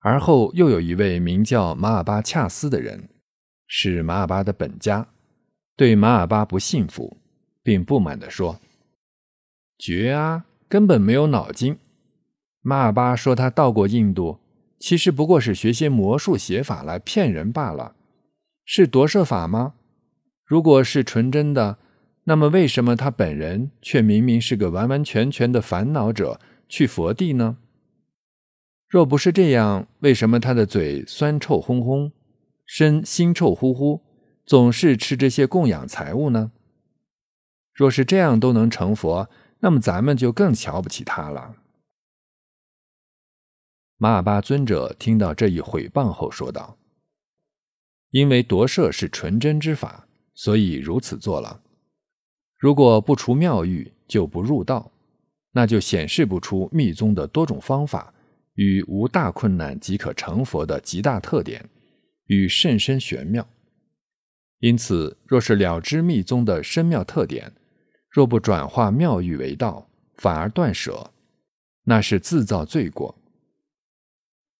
而后又有一位名叫马尔巴恰斯的人，是马尔巴的本家，对马尔巴不信服，并不满地说：“绝啊，根本没有脑筋。”马尔巴说他到过印度，其实不过是学些魔术写法来骗人罢了，是夺舍法吗？如果是纯真的，那么为什么他本人却明明是个完完全全的烦恼者去佛地呢？若不是这样，为什么他的嘴酸臭烘烘，身腥臭乎乎，总是吃这些供养财物呢？若是这样都能成佛，那么咱们就更瞧不起他了。马尔巴尊者听到这一毁谤后说道：“因为夺舍是纯真之法，所以如此做了。如果不除妙欲，就不入道，那就显示不出密宗的多种方法。”与无大困难即可成佛的极大特点，与甚深玄妙。因此，若是了知密宗的深妙特点，若不转化妙欲为道，反而断舍，那是自造罪过。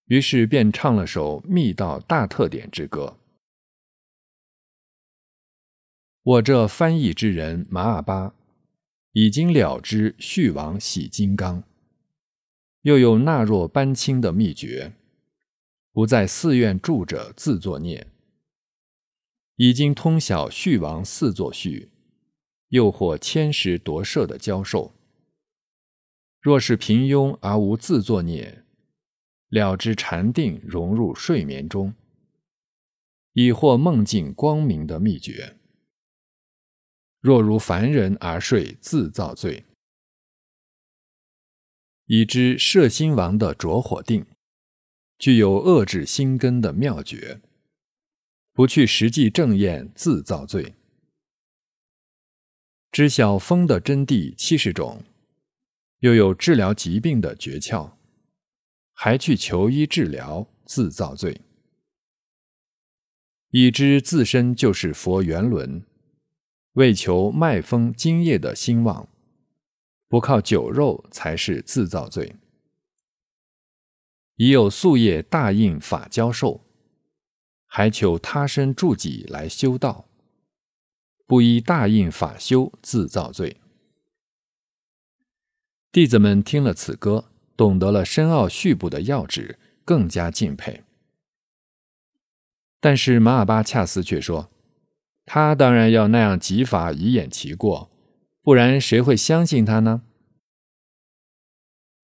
于是便唱了首密道大特点之歌。我这翻译之人马尔巴，已经了知续王喜金刚。又有纳若班清的秘诀，不在寺院住着自作孽，已经通晓续王四作序，又或千时夺舍的教授。若是平庸而无自作孽，了知禅定融入睡眠中，已获梦境光明的秘诀。若如凡人而睡自造罪。已知摄心王的着火定，具有遏制心根的妙诀，不去实际正验自造罪。知晓风的真谛七十种，又有治疗疾病的诀窍，还去求医治疗自造罪。已知自身就是佛圆轮，为求脉风精液的兴旺。不靠酒肉才是自造罪。已有素业大印法教授，还求他身助己来修道，不依大印法修自造罪。弟子们听了此歌，懂得了深奥序部的要旨，更加敬佩。但是马尔巴恰斯却说：“他当然要那样集法以掩其过。”不然谁会相信他呢？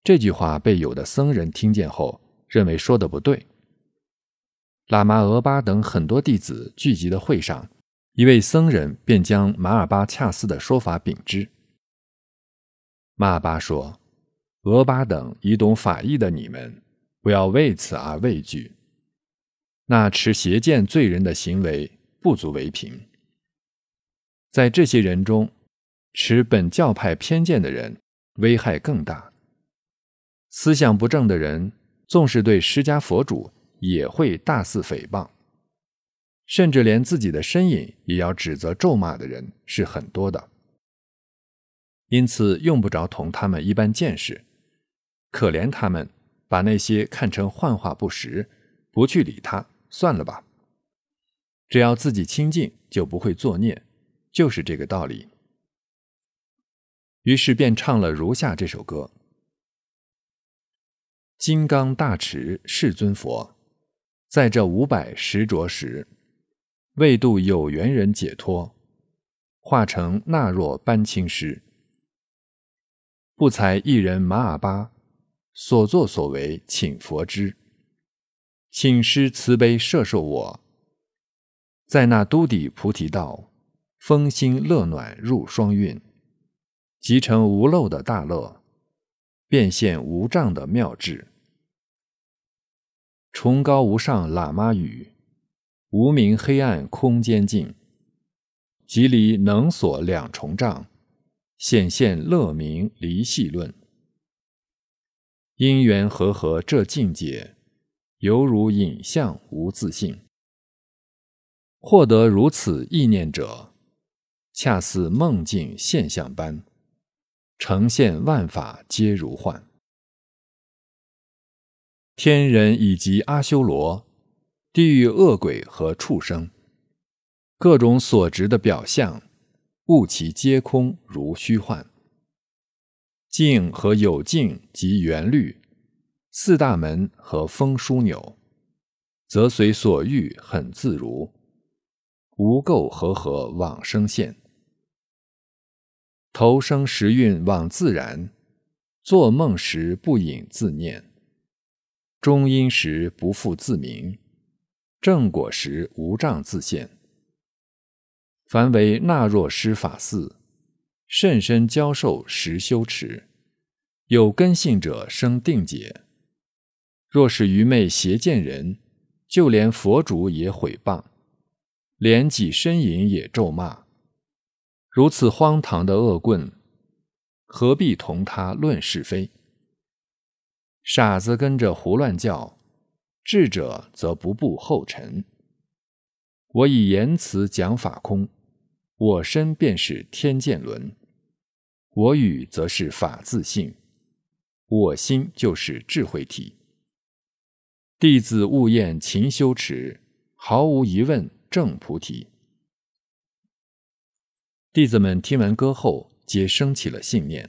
这句话被有的僧人听见后，认为说的不对。喇嘛俄巴等很多弟子聚集的会上，一位僧人便将马尔巴恰斯的说法禀知。马尔巴说：“俄巴等已懂法义的你们，不要为此而畏惧。那持邪见罪人的行为不足为凭。在这些人中。”持本教派偏见的人危害更大。思想不正的人，纵使对释迦佛主也会大肆诽谤，甚至连自己的身影也要指责咒骂的人是很多的。因此，用不着同他们一般见识。可怜他们，把那些看成幻化不实，不去理他，算了吧。只要自己清净，就不会作孽，就是这个道理。于是便唱了如下这首歌：金刚大持世尊佛，在这五百十着时，为度有缘人解脱，化成那若般清师，不才一人马尔巴，所作所为请佛知，请师慈悲摄受我，在那都底菩提道，风心乐暖入双运。集成无漏的大乐，变现无障的妙智。崇高无上喇嘛语，无明黑暗空间境，即离能所两重障，显现乐明离系论。因缘和合这境界，犹如影像无自性。获得如此意念者，恰似梦境现象般。呈现万法皆如幻。天人以及阿修罗，地狱恶鬼和畜生，各种所执的表象，悟其皆空如虚幻。静和有静及圆律，四大门和风枢纽，则随所欲很自如，无垢和合往生现。投生时运往自然，做梦时不引自念，中阴时不复自明，正果时无障自现。凡为纳若施法寺，甚深教授实修持，有根性者生定解。若是愚昧邪见人，就连佛主也毁谤，连己身影也咒骂。如此荒唐的恶棍，何必同他论是非？傻子跟着胡乱叫，智者则不步后尘。我以言辞讲法空，我身便是天剑轮，我语则是法自性，我心就是智慧体。弟子勿厌勤修持，毫无疑问正菩提。弟子们听完歌后，皆升起了信念。